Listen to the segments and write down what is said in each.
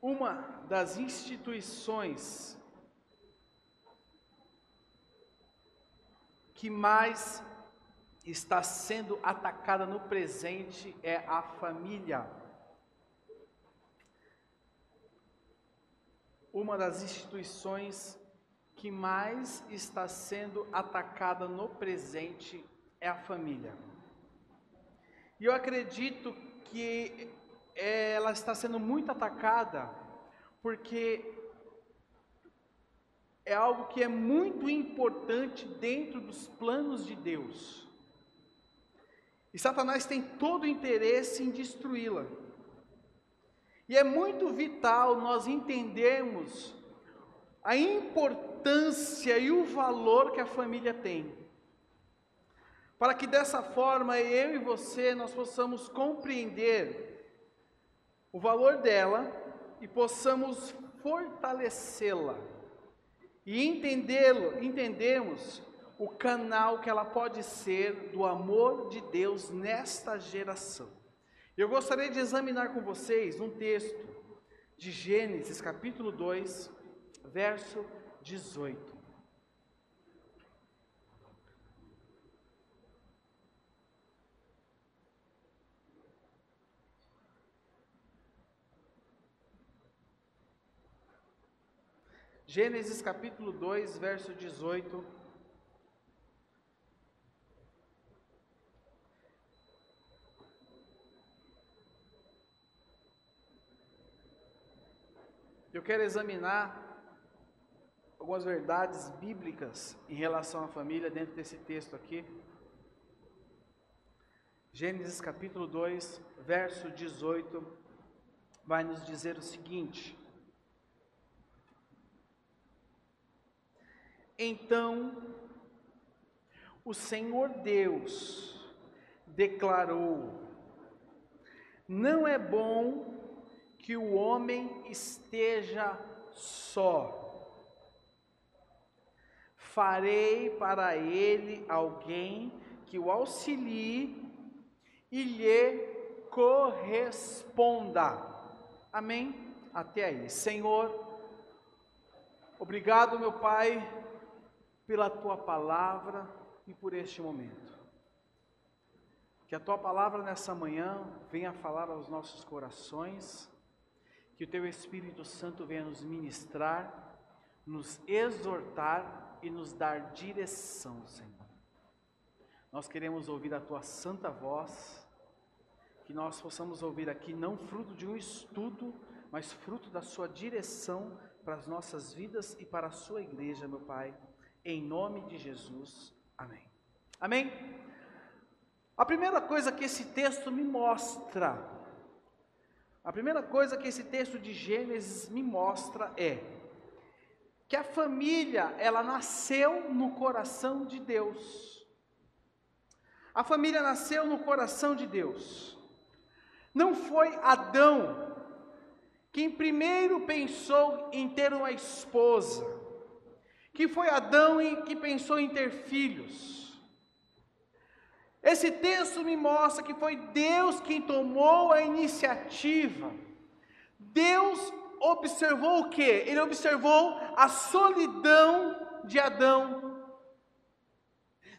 Uma das instituições que mais está sendo atacada no presente é a família. Uma das instituições que mais está sendo atacada no presente é a família. E eu acredito que ela está sendo muito atacada porque é algo que é muito importante dentro dos planos de Deus. E Satanás tem todo o interesse em destruí-la. E é muito vital nós entendermos a importância e o valor que a família tem. Para que dessa forma eu e você nós possamos compreender o valor dela e possamos fortalecê-la e entendê-lo, entendemos o canal que ela pode ser do amor de Deus nesta geração. Eu gostaria de examinar com vocês um texto de Gênesis, capítulo 2, verso 18. Gênesis capítulo 2, verso 18. Eu quero examinar algumas verdades bíblicas em relação à família dentro desse texto aqui. Gênesis capítulo 2, verso 18, vai nos dizer o seguinte: Então o Senhor Deus declarou: Não é bom que o homem esteja só. Farei para ele alguém que o auxilie e lhe corresponda. Amém? Até aí. Senhor, obrigado, meu Pai pela tua palavra e por este momento. Que a tua palavra nessa manhã venha falar aos nossos corações, que o teu Espírito Santo venha nos ministrar, nos exortar e nos dar direção, Senhor. Nós queremos ouvir a tua santa voz, que nós possamos ouvir aqui não fruto de um estudo, mas fruto da sua direção para as nossas vidas e para a sua igreja, meu Pai em nome de Jesus. Amém. Amém? A primeira coisa que esse texto me mostra, a primeira coisa que esse texto de Gênesis me mostra é que a família, ela nasceu no coração de Deus. A família nasceu no coração de Deus. Não foi Adão quem primeiro pensou em ter uma esposa que foi Adão que pensou em ter filhos. Esse texto me mostra que foi Deus quem tomou a iniciativa. Deus observou o que? Ele observou a solidão de Adão.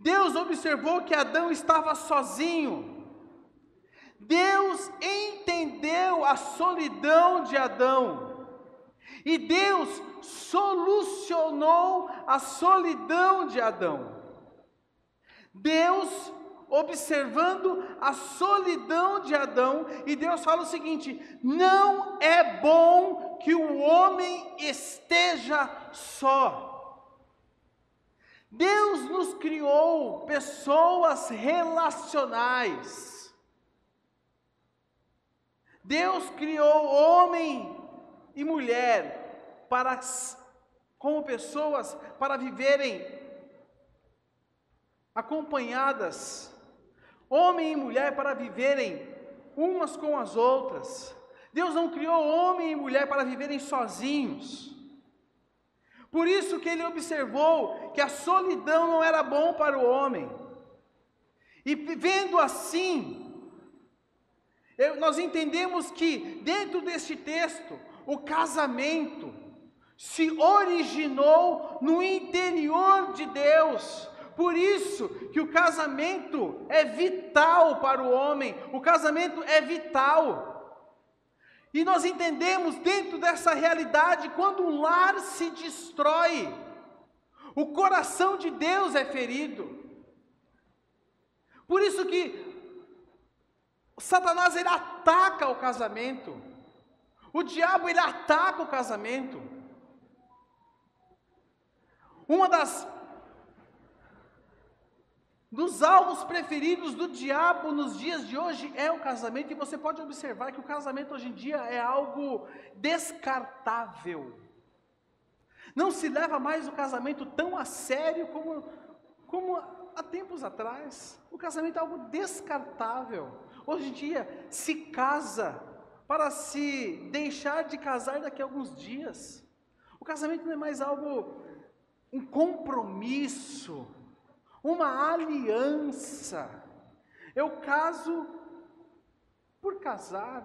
Deus observou que Adão estava sozinho. Deus entendeu a solidão de Adão. E Deus solucionou a solidão de Adão. Deus observando a solidão de Adão, e Deus fala o seguinte: não é bom que o homem esteja só. Deus nos criou pessoas relacionais. Deus criou homem e mulher para como pessoas para viverem acompanhadas, homem e mulher para viverem umas com as outras. Deus não criou homem e mulher para viverem sozinhos. Por isso que ele observou que a solidão não era bom para o homem. E vendo assim, nós entendemos que dentro deste texto, o casamento se originou no interior de Deus. Por isso que o casamento é vital para o homem, o casamento é vital. E nós entendemos dentro dessa realidade quando um lar se destrói, o coração de Deus é ferido. Por isso que Satanás ele ataca o casamento. O diabo ele ataca o casamento. Uma das dos alvos preferidos do diabo nos dias de hoje é o casamento, e você pode observar que o casamento hoje em dia é algo descartável. Não se leva mais o casamento tão a sério como, como há tempos atrás. O casamento é algo descartável. Hoje em dia, se casa para se deixar de casar daqui a alguns dias. O casamento não é mais algo, um compromisso, uma aliança. Eu caso por casar.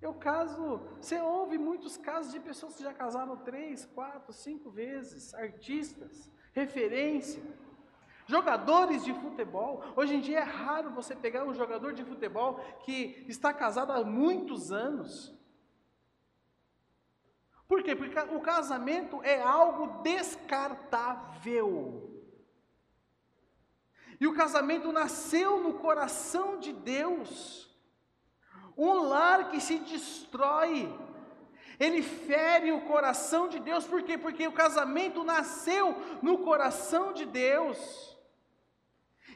Eu caso, você ouve muitos casos de pessoas que já casaram três, quatro, cinco vezes, artistas, referência, jogadores de futebol. Hoje em dia é raro você pegar um jogador de futebol que está casado há muitos anos. Por quê? Porque o casamento é algo descartável. E o casamento nasceu no coração de Deus. Um lar que se destrói, ele fere o coração de Deus, por quê? Porque o casamento nasceu no coração de Deus.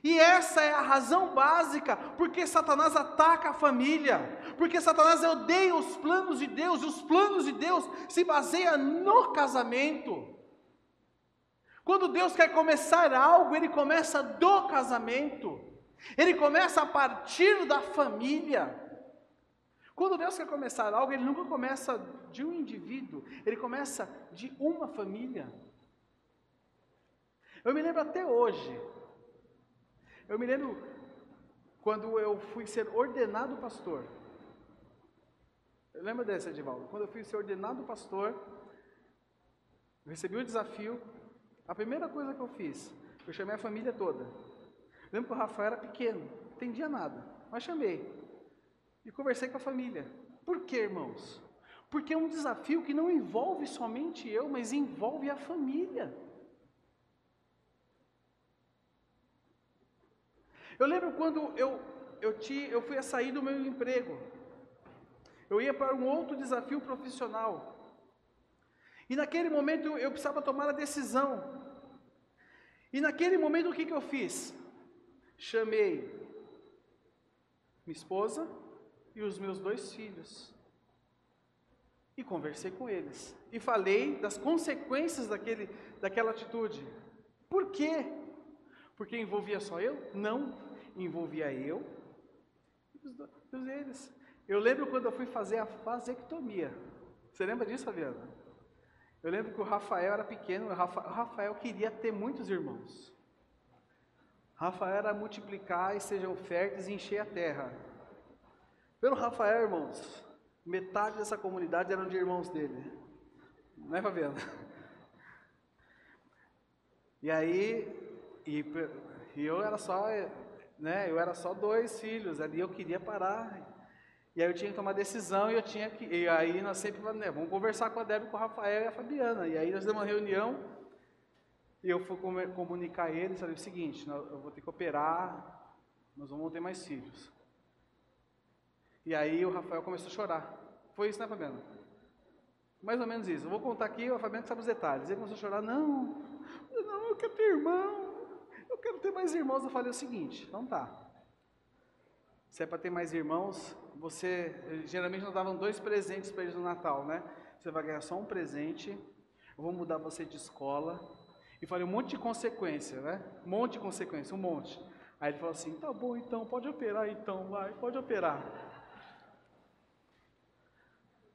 E essa é a razão básica porque Satanás ataca a família, porque Satanás odeia os planos de Deus, e os planos de Deus se baseiam no casamento. Quando Deus quer começar algo, ele começa do casamento, ele começa a partir da família. Quando Deus quer começar algo, Ele nunca começa de um indivíduo, Ele começa de uma família. Eu me lembro até hoje, eu me lembro quando eu fui ser ordenado pastor. Eu lembro dessa, Edivaldo? Quando eu fui ser ordenado pastor, recebi o desafio. A primeira coisa que eu fiz, eu chamei a família toda. Lembro que o Rafael era pequeno, não entendia nada, mas chamei e conversei com a família. Por quê, irmãos? Porque é um desafio que não envolve somente eu, mas envolve a família. Eu lembro quando eu, eu, te, eu fui a sair do meu emprego. Eu ia para um outro desafio profissional. E naquele momento eu precisava tomar a decisão. E naquele momento o que, que eu fiz? Chamei minha esposa, e os meus dois filhos. E conversei com eles. E falei das consequências daquele, daquela atitude. Por quê? Porque envolvia só eu? Não. Envolvia eu e os, eles. Eu lembro quando eu fui fazer a vasectomia. Você lembra disso, Fabiana? Eu lembro que o Rafael era pequeno, o Rafael queria ter muitos irmãos. Rafael era multiplicar e sejam férteis e encher a terra. Pelo Rafael, irmãos, metade dessa comunidade eram de irmãos dele. Não é, Fabiano? E aí, e, e, eu era só, né, eu era só dois filhos, ali eu queria parar. E aí eu tinha que tomar decisão e eu tinha que, e aí nós sempre falamos, né, vamos conversar com a Débora, com o Rafael e a Fabiana. E aí nós demos uma reunião e eu fui comunicar a eles, falei o seguinte, eu vou ter que operar, nós vamos ter mais filhos. E aí o Rafael começou a chorar. Foi isso, né, Fabiano? Mais ou menos isso. Eu vou contar aqui, o Fabiano sabe os detalhes. Ele começou a chorar, não, não, eu quero ter irmão, quero ter mais irmãos. Eu falei o seguinte, então tá. Se é para ter mais irmãos, você geralmente nós davam dois presentes para eles no Natal, né? Você vai ganhar só um presente. Eu vou mudar você de escola. E falei um monte de consequência, né? Um monte de consequência, um monte. Aí ele falou assim: tá bom, então, pode operar, então, vai, pode operar.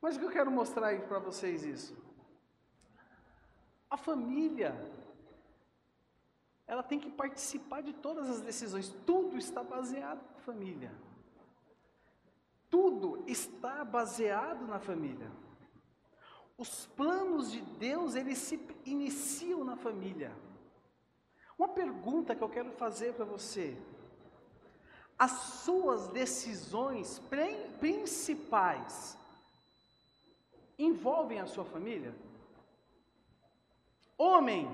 Mas o que eu quero mostrar aí para vocês isso? A família, ela tem que participar de todas as decisões. Tudo está baseado na família. Tudo está baseado na família. Os planos de Deus, eles se iniciam na família. Uma pergunta que eu quero fazer para você: as suas decisões principais envolvem a sua família? Homem,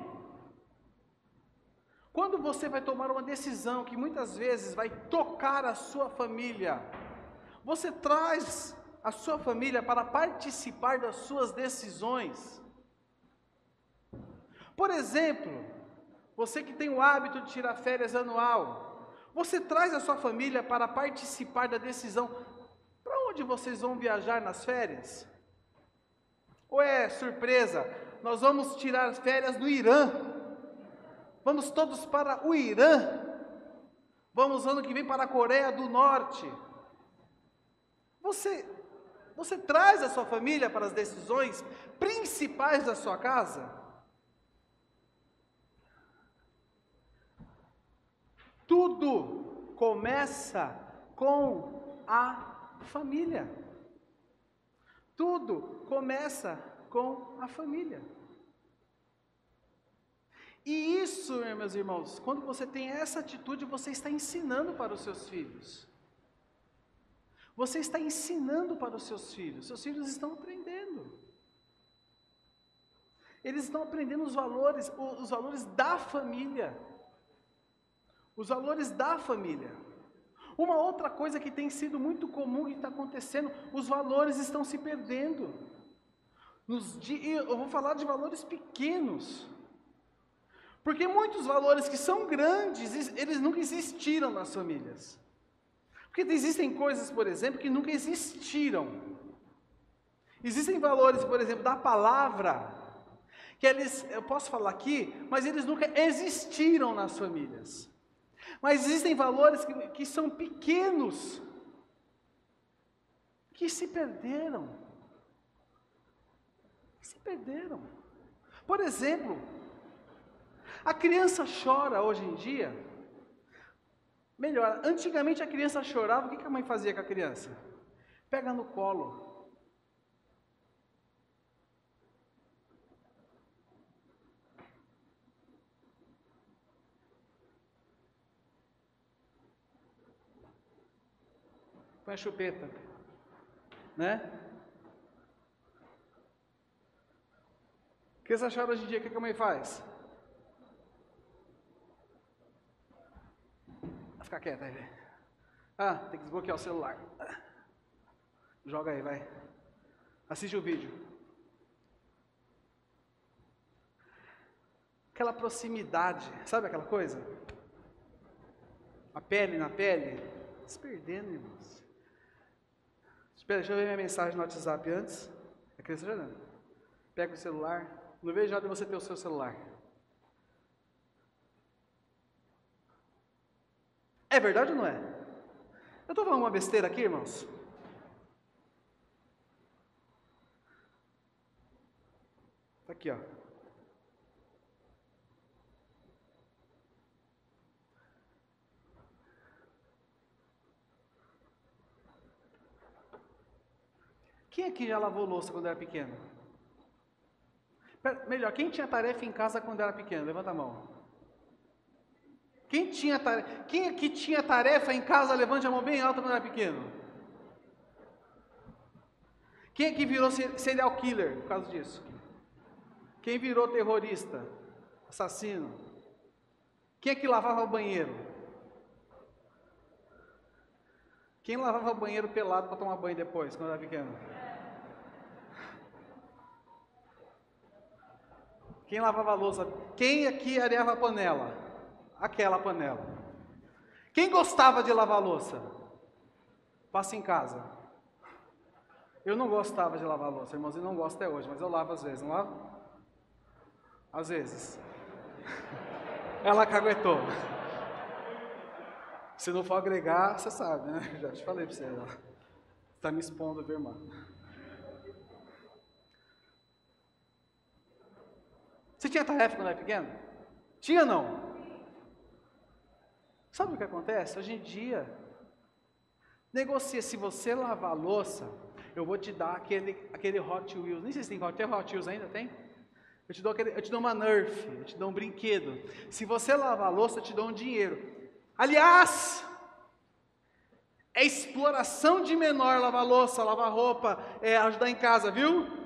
quando você vai tomar uma decisão que muitas vezes vai tocar a sua família, você traz a sua família para participar das suas decisões. Por exemplo, você que tem o hábito de tirar férias anual, você traz a sua família para participar da decisão para onde vocês vão viajar nas férias? Ou é surpresa? Nós vamos tirar férias no Irã. Vamos todos para o Irã. Vamos ano que vem para a Coreia do Norte. Você você traz a sua família para as decisões principais da sua casa? Tudo começa com a família. Tudo começa com a família. E isso, meus irmãos, quando você tem essa atitude, você está ensinando para os seus filhos. Você está ensinando para os seus filhos. Seus filhos estão aprendendo. Eles estão aprendendo os valores, os valores da família os valores da família. Uma outra coisa que tem sido muito comum e está acontecendo, os valores estão se perdendo. Nos, eu vou falar de valores pequenos. Porque muitos valores que são grandes, eles nunca existiram nas famílias. Porque existem coisas, por exemplo, que nunca existiram. Existem valores, por exemplo, da palavra, que eles, eu posso falar aqui, mas eles nunca existiram nas famílias. Mas existem valores que, que são pequenos, que se perderam. Que se perderam. Por exemplo, a criança chora hoje em dia. Melhor, antigamente a criança chorava, o que a mãe fazia com a criança? Pega no colo, põe a chupeta, né? Você acharam hoje em dia? O que a mãe faz? Vai ficar quieta aí, Ah, tem que desbloquear o celular. Joga aí, vai. Assiste o vídeo. Aquela proximidade, sabe aquela coisa? A pele na pele, se perdendo, irmãos. Espera, deixa eu ver minha mensagem no WhatsApp antes. A criança já não. Pega o celular. Não vejo nada de você ter o seu celular. É verdade ou não é? Eu estou falando uma besteira aqui, irmãos? Está aqui, ó. Quem aqui já lavou louça quando era pequeno? Melhor, quem tinha tarefa em casa quando era pequeno? Levanta a mão. Quem, tinha tarefa, quem aqui tinha tarefa em casa, levante a mão bem alta quando era pequeno. Quem aqui virou serial killer por causa disso? Quem virou terrorista, assassino? Quem é que lavava o banheiro? Quem lavava o banheiro pelado para tomar banho depois, quando era pequeno? Quem lavava louça? Quem aqui areava a panela? Aquela panela. Quem gostava de lavar louça? Passa em casa. Eu não gostava de lavar louça, irmãozinho não gosta até hoje, mas eu lavo às vezes, não lavo? Às vezes. Ela caguetou. Se não for agregar, você sabe, né? Já te falei para você. Está me expondo, viu, irmã? Você tinha tarefa quando era pequeno? Tinha não? Sabe o que acontece? Hoje em dia, negocia, se você lavar a louça, eu vou te dar aquele, aquele Hot Wheels. Nem sei se tem Hot, tem Hot Wheels ainda, tem? Eu te, dou aquele, eu te dou uma Nerf, eu te dou um brinquedo. Se você lavar a louça, eu te dou um dinheiro. Aliás, é exploração de menor lavar louça, lavar roupa, é ajudar em casa, viu?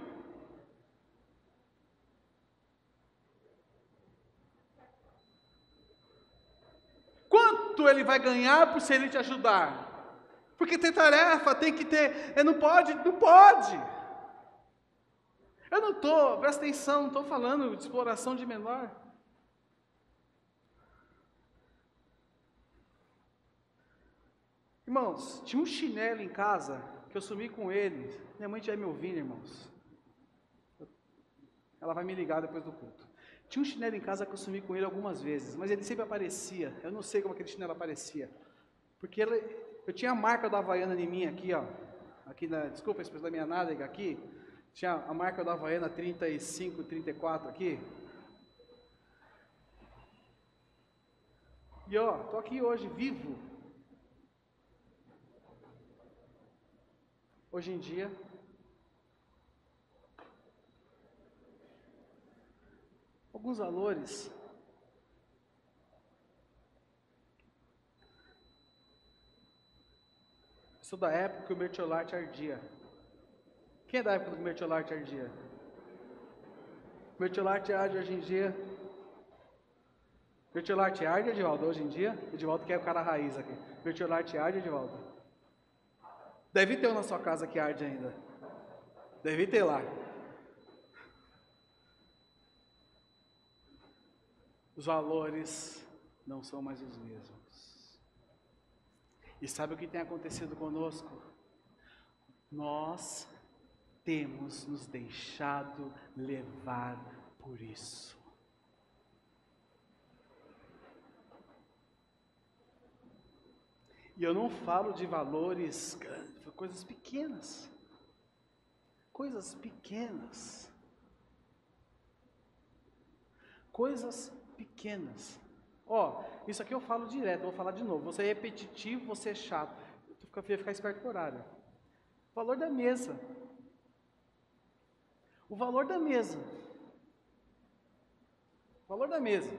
Quanto ele vai ganhar por se ele te ajudar? Porque tem tarefa, tem que ter. Não pode, não pode. Eu não estou, presta atenção, não estou falando de exploração de menor. Irmãos, tinha um chinelo em casa que eu sumi com ele. Minha mãe estiver me ouvindo, irmãos. Ela vai me ligar depois do culto. Tinha um chinelo em casa que eu sumi com ele algumas vezes, mas ele sempre aparecia. Eu não sei como aquele chinelo aparecia. Porque ele, eu tinha a marca da Havaiana em mim aqui, ó. Aqui na, desculpa, a da minha nádega aqui. Tinha a marca da Havaiana 35, 34 aqui. E ó, tô aqui hoje vivo. Hoje em dia, alguns valores Sou da época que o mertiolate ardia. Quem é da época do mertiolate ardia? O arde hoje em dia. Mertiolate arde, Edivaldo, hoje em dia? Edivaldo quer o cara raiz aqui. Mertiolate arde, Edivaldo? Deve ter um na sua casa que arde ainda. Deve ter lá. Os valores não são mais os mesmos. E sabe o que tem acontecido conosco? Nós temos nos deixado levar por isso. E eu não falo de valores coisas pequenas. Coisas pequenas. Coisas pequenas. Ó, isso aqui eu falo direto, vou falar de novo. Você é repetitivo, você é chato. Tu fica, ficar esperto com o horário. O valor da mesa. O valor da mesa. O valor da mesa.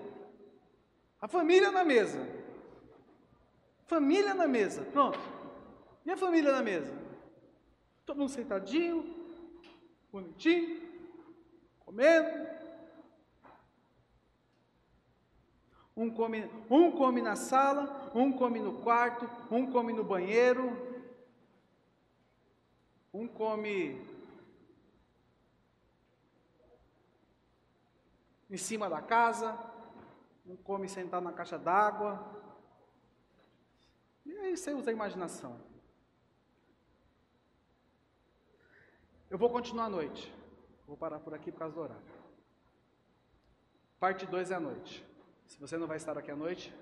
A família na mesa. Família na mesa. Pronto. E a família na mesa? Todo mundo sentadinho, bonitinho, comendo, Um come, um come na sala, um come no quarto, um come no banheiro, um come em cima da casa, um come sentado na caixa d'água. E aí você usa a imaginação. Eu vou continuar à noite. Vou parar por aqui por causa do horário. Parte 2 é à noite. Se você não vai estar aqui à noite,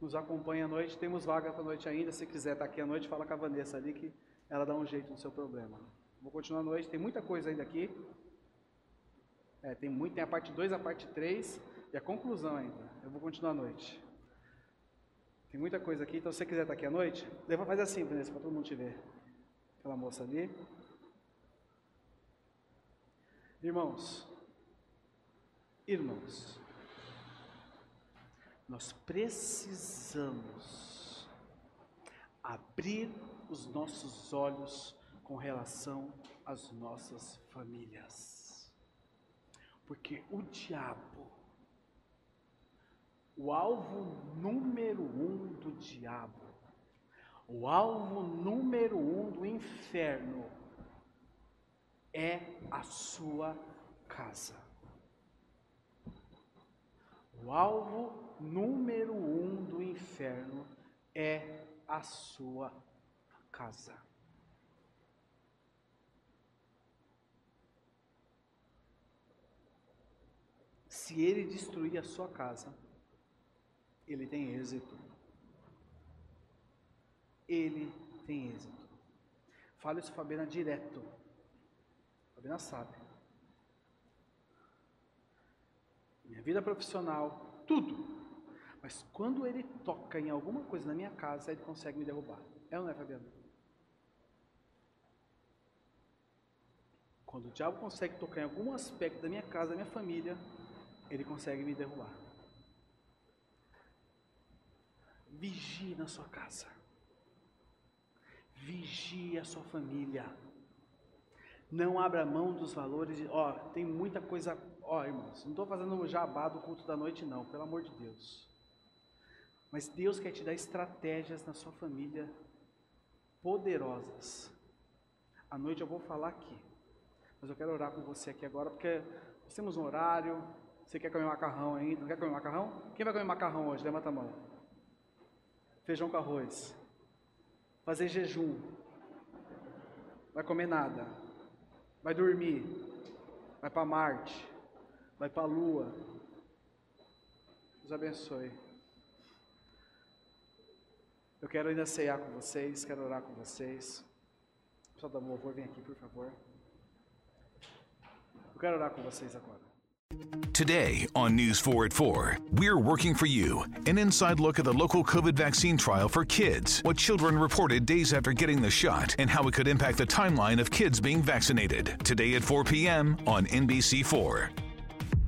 nos acompanhe à noite. Temos vaga para a noite ainda. Se quiser estar aqui à noite, fala com a Vanessa ali que ela dá um jeito no seu problema. Vou continuar à noite. Tem muita coisa ainda aqui. É, tem muito. Tem a parte 2, a parte 3 e a conclusão ainda. Eu vou continuar à noite. Tem muita coisa aqui. Então, se você quiser estar aqui à noite, leva fazer assim, Vanessa, para todo mundo te ver. Aquela moça ali. Irmãos, irmãos, nós precisamos abrir os nossos olhos com relação às nossas famílias. Porque o diabo, o alvo número um do diabo, o alvo número um do inferno é a sua casa. O alvo número um do inferno é a sua casa. Se ele destruir a sua casa, ele tem êxito. Ele tem êxito. Fala isso, Fabiana, direto. Fabiana sabe. Minha vida profissional, tudo. Mas quando ele toca em alguma coisa na minha casa, ele consegue me derrubar. É ou não é, Fabiana? Quando o diabo consegue tocar em algum aspecto da minha casa, da minha família, ele consegue me derrubar. Vigie na sua casa. Vigie a sua família. Não abra mão dos valores. Ó, tem muita coisa. Ó, irmãos, não estou fazendo o jabá do culto da noite, não, pelo amor de Deus. Mas Deus quer te dar estratégias na sua família poderosas. À noite eu vou falar aqui. Mas eu quero orar com você aqui agora, porque nós temos um horário. Você quer comer macarrão ainda? Não quer comer macarrão? Quem vai comer macarrão hoje? Levanta a mão. Feijão com arroz. Fazer jejum. Vai comer nada. Vai dormir. Vai para Marte. Vai para a Lua. Deus abençoe. Eu quero ainda com vocês, quero orar com vocês. Vem aqui, por favor. Eu quero orar com vocês agora. Today on News 4 at 4, we're working for you. An inside look at the local COVID vaccine trial for kids, what children reported days after getting the shot, and how it could impact the timeline of kids being vaccinated. Today at 4 p.m. on NBC4.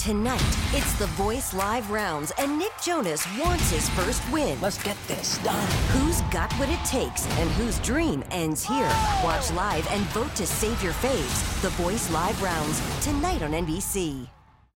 Tonight, it's the Voice Live rounds, and Nick Jonas wants his first win. Let's get this done. Who's got what it takes and whose dream ends here? Watch live and vote to save your faves. The Voice Live rounds, tonight on NBC.